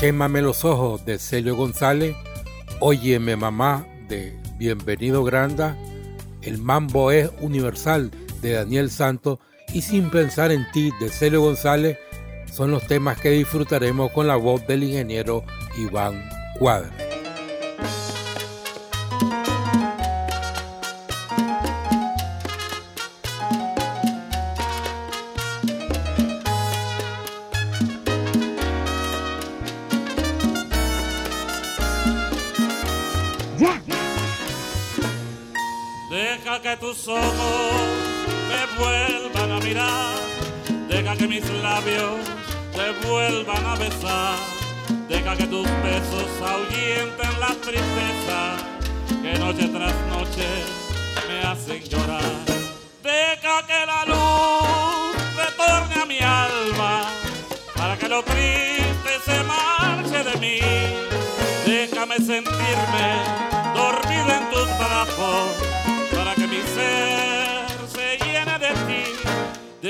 Quémame los ojos de Celio González, Óyeme mamá de Bienvenido Granda, El mambo es universal de Daniel Santos. Y Sin pensar en ti de Celio González son los temas que disfrutaremos con la voz del ingeniero Iván Cuadra. Deja que mis labios te vuelvan a besar, deja que tus besos ahuyenten la tristeza que noche tras noche me hacen llorar. Deja que la luz retorne a mi alma para que lo triste se marche de mí. Déjame sentirme dormido en tus brazos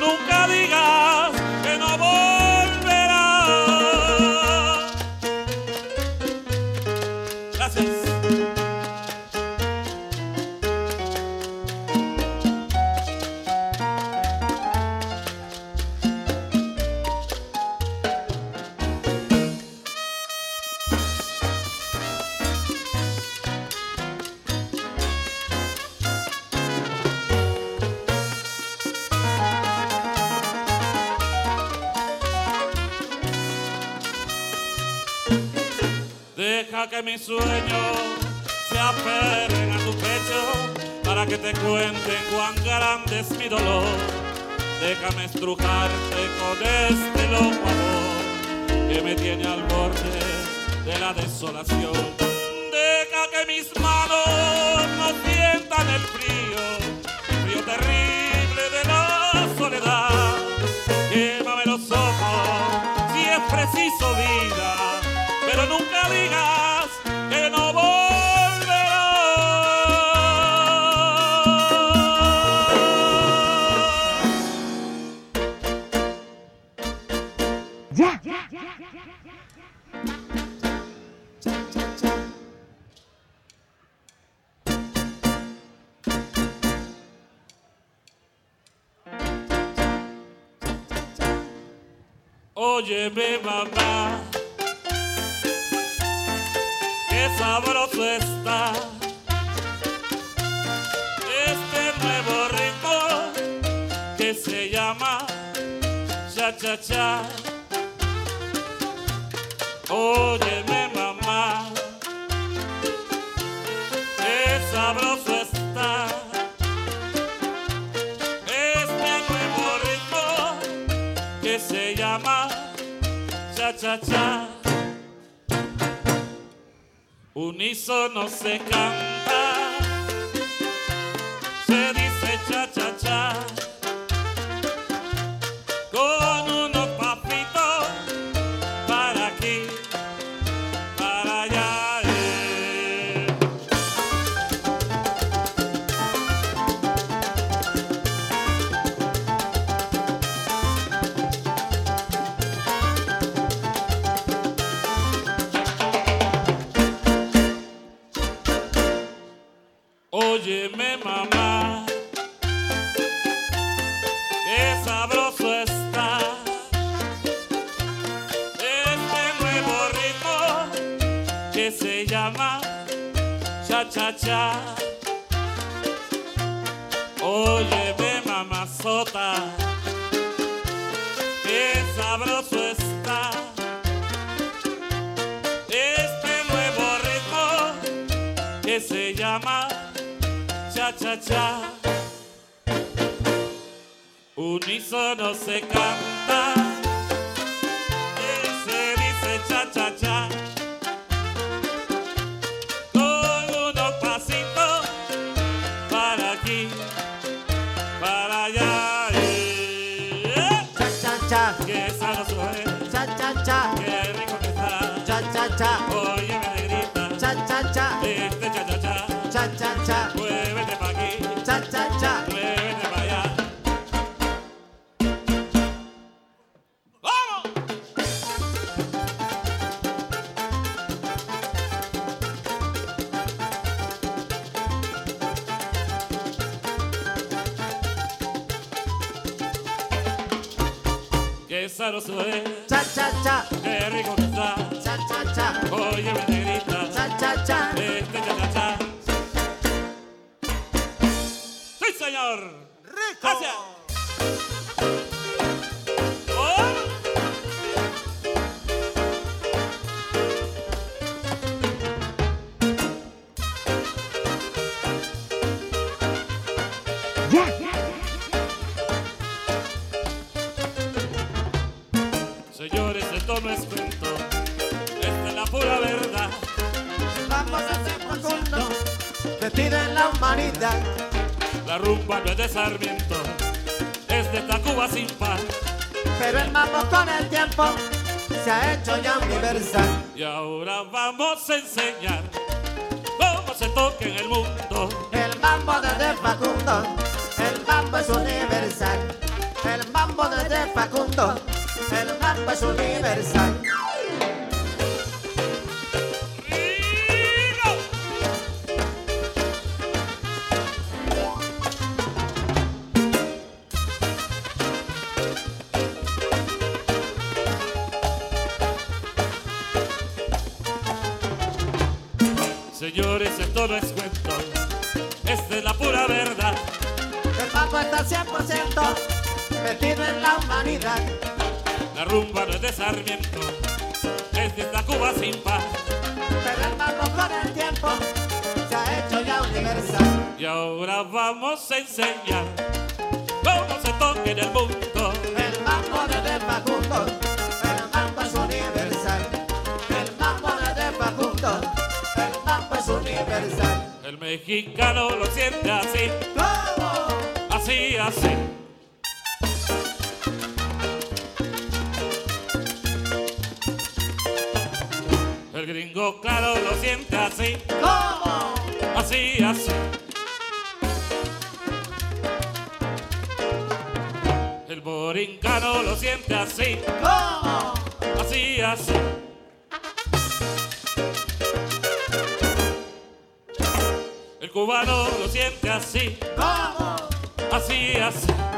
nunca digas te cuenten cuán grande es mi dolor. Déjame estrujarte con este loco amor que me tiene al borde de la desolación. Deja que mis manos no sientan el frío, el frío terrible de la soledad. Quémame los ojos si es preciso vida, pero nunca digas Óyeme mamá, qué sabroso está este nuevo ritmo que se llama cha cha cha. Óyeme cha-cha-cha. Unísono se canta, se dice cha-cha-cha. Este nuevo ritmo Unísono La rumba no es de Sarmiento, es de esta Cuba sin par. Pero el mambo con el tiempo se ha hecho ya universal. Y ahora vamos a enseñar cómo se toca en el mundo. El mambo desde Facundo, el mambo es universal. El mambo desde Facundo, el mambo es universal. La humanidad. La rumba no es de Sarmiento, es de esta Cuba sin par. Pero el mambo con el tiempo se ha hecho ya universal. Y ahora vamos a enseñar cómo se toca en el mundo. El mambo desde Facundo, el mambo es universal. El mambo desde Facundo, el mambo es universal. El mexicano lo siente así, ¿Cómo? así, así. El gringo, claro, lo siente así, ¿Cómo? así, así. El borincano lo siente así, ¿Cómo? así, así. El cubano lo siente así, ¿Cómo? así, así.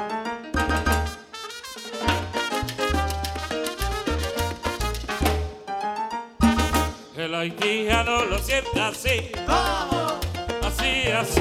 El haitiano lo siente así, ¿Cómo? así, así.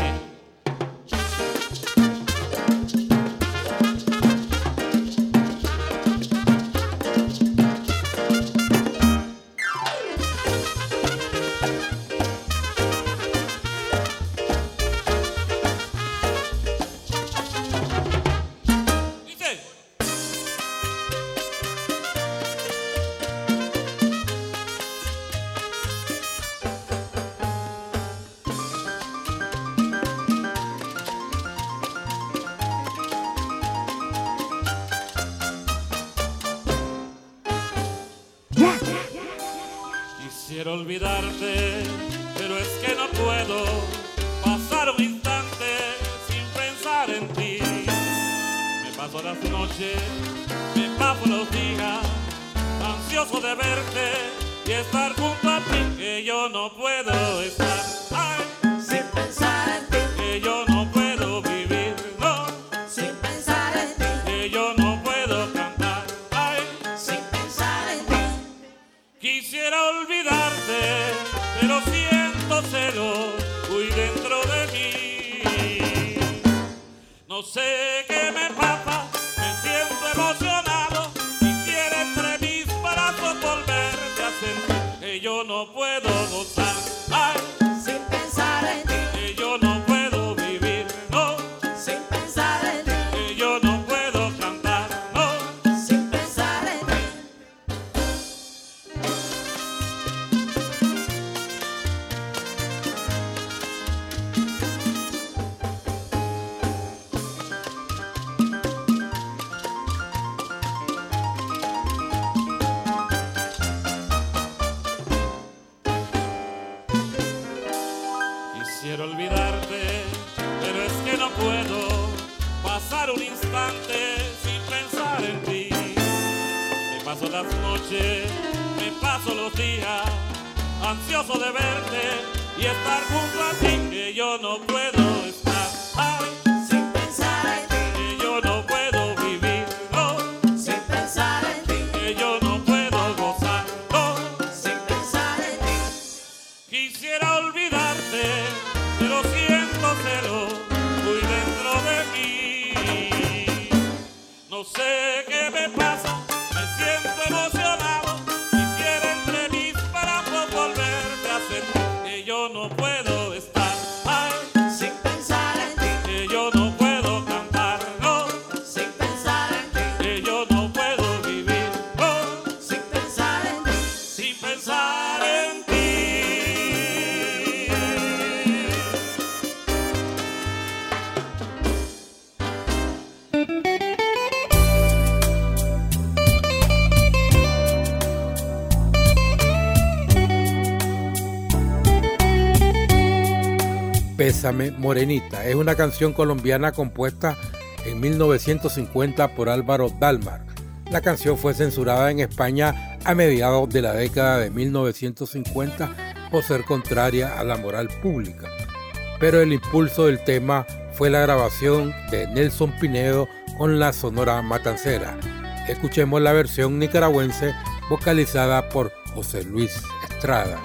No puedo gozar. Sin pensar en ti. Me paso las noches, me paso los días, ansioso de verte y estar junto a ti, que yo no puedo Morenita es una canción colombiana compuesta en 1950 por Álvaro Dalmar. La canción fue censurada en España a mediados de la década de 1950 por ser contraria a la moral pública. Pero el impulso del tema fue la grabación de Nelson Pinedo con la Sonora Matancera. Escuchemos la versión nicaragüense vocalizada por José Luis Estrada.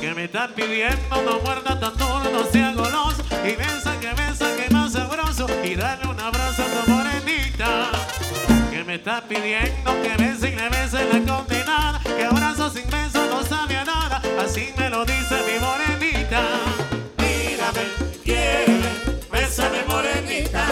Que me están pidiendo no muerda tan duro, no sea goloso, y besa que besa que más sabroso, y dale un abrazo a tu morenita que me está pidiendo que bese y le bese la condenada, que abrazo sin beso no sabe a nada, así me lo dice mi morenita. Mírame, quiéreme, bésame morenita.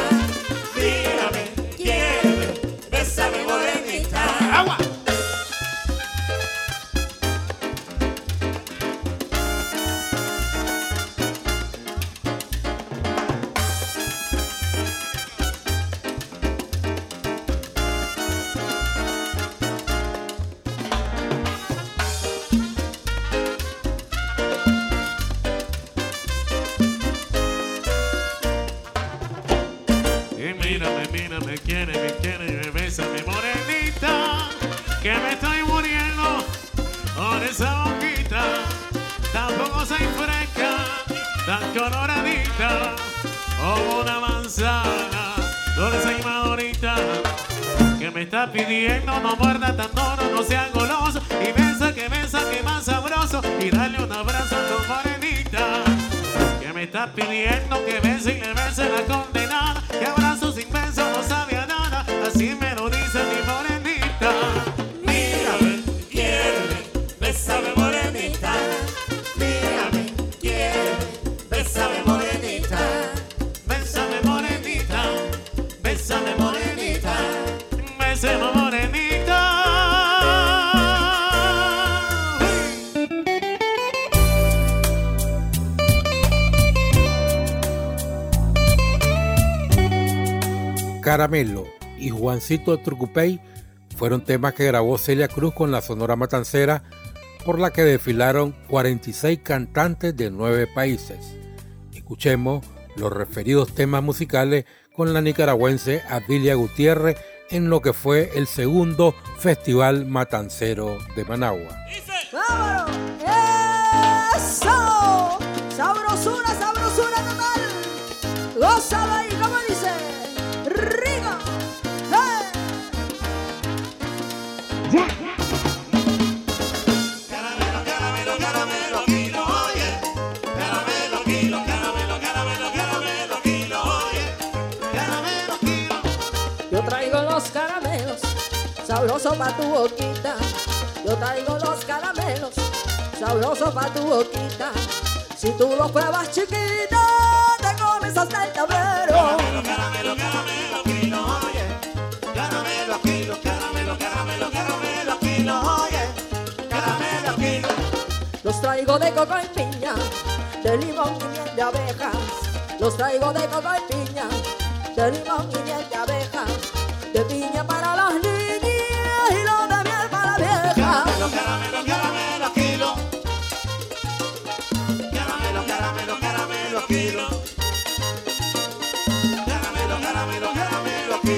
Y mírame, mírame, quiere, me quiere, me besa mi morenita, que me estoy muriendo por esa boquita, tan jugosa y fresca, tan coloradita, como una manzana, dulce y madurita, que me está pidiendo no muerda tan duro, no sea goloso, y besa que besa que más sabroso, y dale un abrazo a tu morenita me está pidiendo que bese y le bese la condenada, que abrazo sin beso no sabe a nada, así me lo dice mi morenita. Caramelo y Juancito Trucupey fueron temas que grabó Celia Cruz con la Sonora Matancera, por la que desfilaron 46 cantantes de nueve países. Escuchemos los referidos temas musicales con la nicaragüense Adilia Gutiérrez en lo que fue el segundo Festival Matancero de Managua. ¡Sabrosura, sabrosura total! ¡Gózalo sabroso pa' tu boquita. Yo traigo los caramelos, sabroso pa' tu boquita. Si tú los pruebas chiquita, te comes hasta el tablero. Caramelo, caramelo, caramelo, kilo, oye. Caramelo, caramelo, caramelo, caramelo, kilo, oye. Caramelo, kilo. Los traigo de coco y piña, de limón y miel de abejas. Los traigo de coco y piña, de limón y miel de abejas.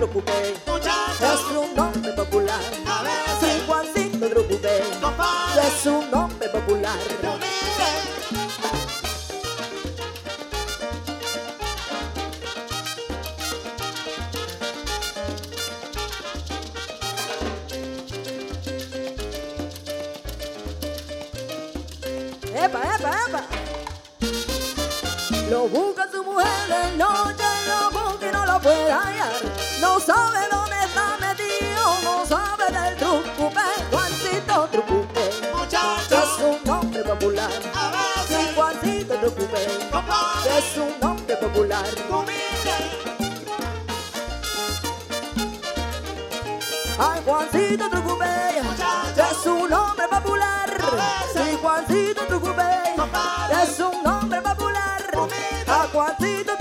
Es un nombre popular A Trucupé compadre. es un nombre popular ¡Epa, epa, epa! Lo busca su mujer de noche, lo busca y no lo puede hallar. No sabe dónde está metido, no sabe del trucupe. Juancito Trucupe es un nombre popular. Sí, Juancito Trucupe es un nombre popular. Ay, Juancito Trucupe es un nombre popular. Sí, Juancito Trucupe es un nombre popular. A Juancito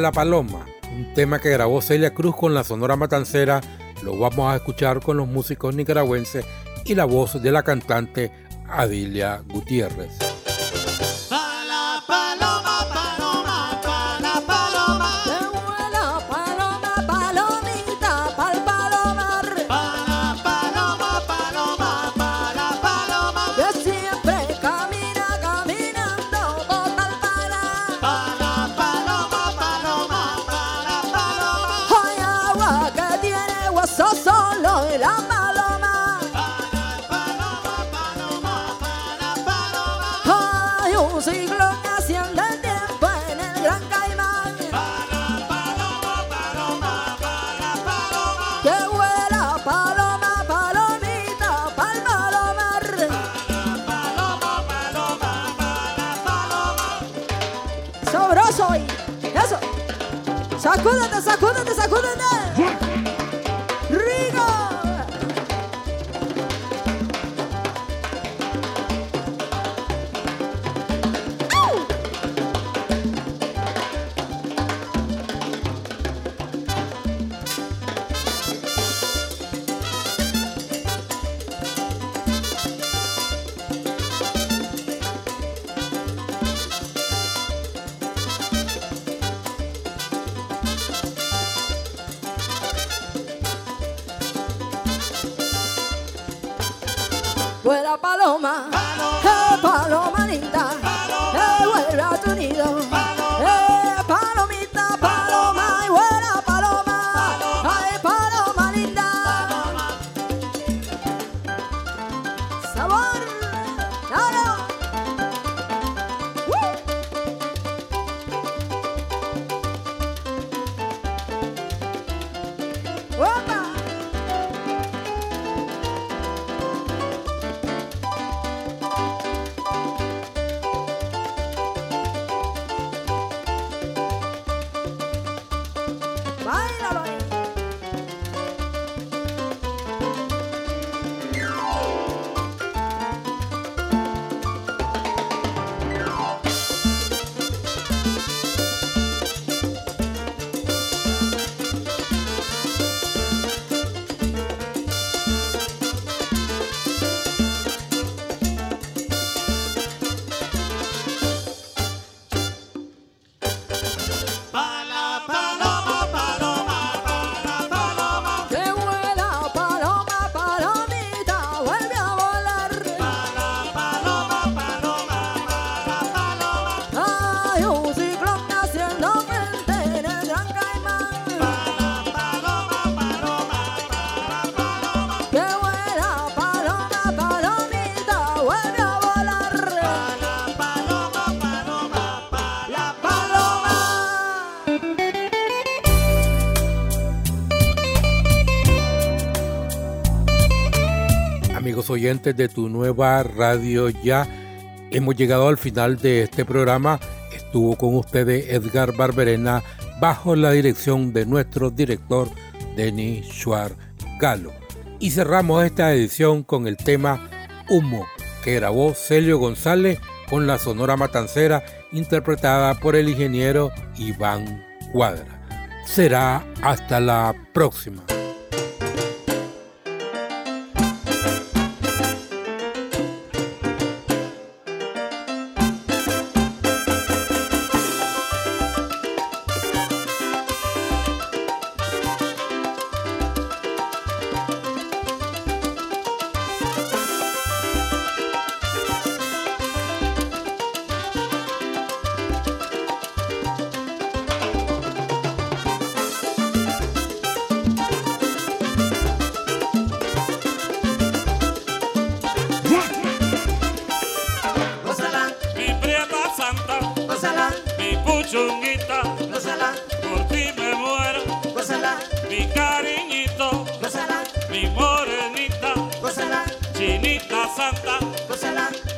la Paloma, un tema que grabó Celia Cruz con la Sonora Matancera, lo vamos a escuchar con los músicos nicaragüenses y la voz de la cantante Adilia Gutiérrez. Roma. oyentes de tu nueva radio ya. Hemos llegado al final de este programa. Estuvo con ustedes Edgar Barberena bajo la dirección de nuestro director Denis Schwarz Galo. Y cerramos esta edición con el tema Humo que grabó Celio González con la Sonora Matancera interpretada por el ingeniero Iván Cuadra. Será hasta la próxima. Shalom.